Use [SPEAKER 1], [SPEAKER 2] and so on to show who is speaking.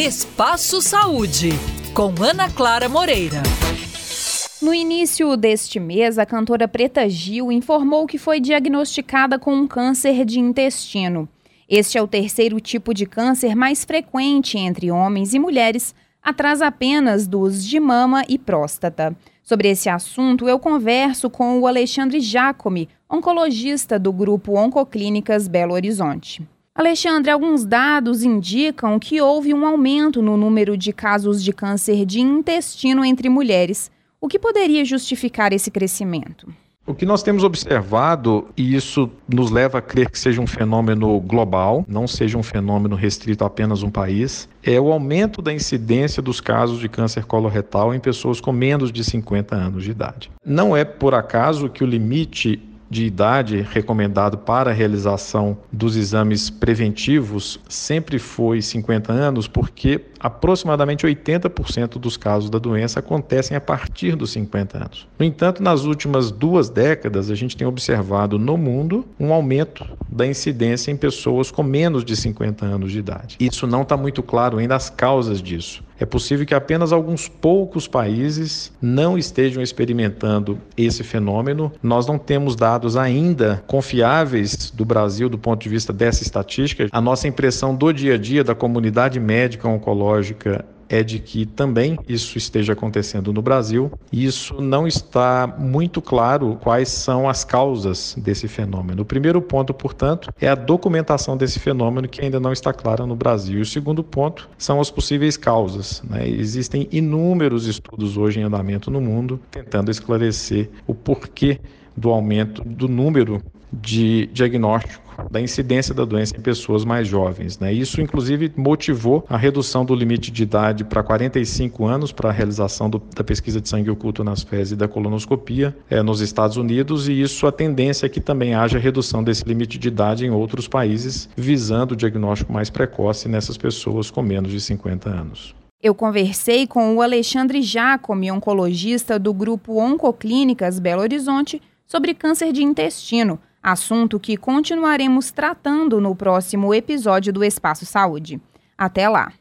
[SPEAKER 1] Espaço Saúde, com Ana Clara Moreira.
[SPEAKER 2] No início deste mês, a cantora Preta Gil informou que foi diagnosticada com um câncer de intestino. Este é o terceiro tipo de câncer mais frequente entre homens e mulheres, atrás apenas dos de mama e próstata. Sobre esse assunto, eu converso com o Alexandre Jacome, oncologista do grupo Oncoclínicas Belo Horizonte. Alexandre, alguns dados indicam que houve um aumento no número de casos de câncer de intestino entre mulheres. O que poderia justificar esse crescimento?
[SPEAKER 3] O que nós temos observado, e isso nos leva a crer que seja um fenômeno global, não seja um fenômeno restrito a apenas um país, é o aumento da incidência dos casos de câncer coloretal em pessoas com menos de 50 anos de idade. Não é por acaso que o limite de idade recomendado para a realização dos exames preventivos sempre foi 50 anos, porque aproximadamente 80% dos casos da doença acontecem a partir dos 50 anos. No entanto, nas últimas duas décadas, a gente tem observado no mundo um aumento da incidência em pessoas com menos de 50 anos de idade. Isso não está muito claro ainda as causas disso. É possível que apenas alguns poucos países não estejam experimentando esse fenômeno. Nós não temos dados ainda confiáveis do Brasil do ponto de vista dessa estatística. A nossa impressão do dia a dia da comunidade médica oncológica é de que também isso esteja acontecendo no Brasil. Isso não está muito claro quais são as causas desse fenômeno. O primeiro ponto, portanto, é a documentação desse fenômeno que ainda não está clara no Brasil. E o segundo ponto são as possíveis causas. Né? Existem inúmeros estudos hoje em andamento no mundo tentando esclarecer o porquê do aumento do número de diagnóstico da incidência da doença em pessoas mais jovens. Né? Isso, inclusive, motivou a redução do limite de idade para 45 anos para a realização do, da pesquisa de sangue oculto nas fezes e da colonoscopia é, nos Estados Unidos, e isso a tendência é que também haja redução desse limite de idade em outros países, visando o diagnóstico mais precoce nessas pessoas com menos de 50 anos.
[SPEAKER 2] Eu conversei com o Alexandre Jacome, oncologista do grupo Oncoclínicas Belo Horizonte, sobre câncer de intestino assunto que continuaremos tratando no próximo episódio do Espaço Saúde. Até lá!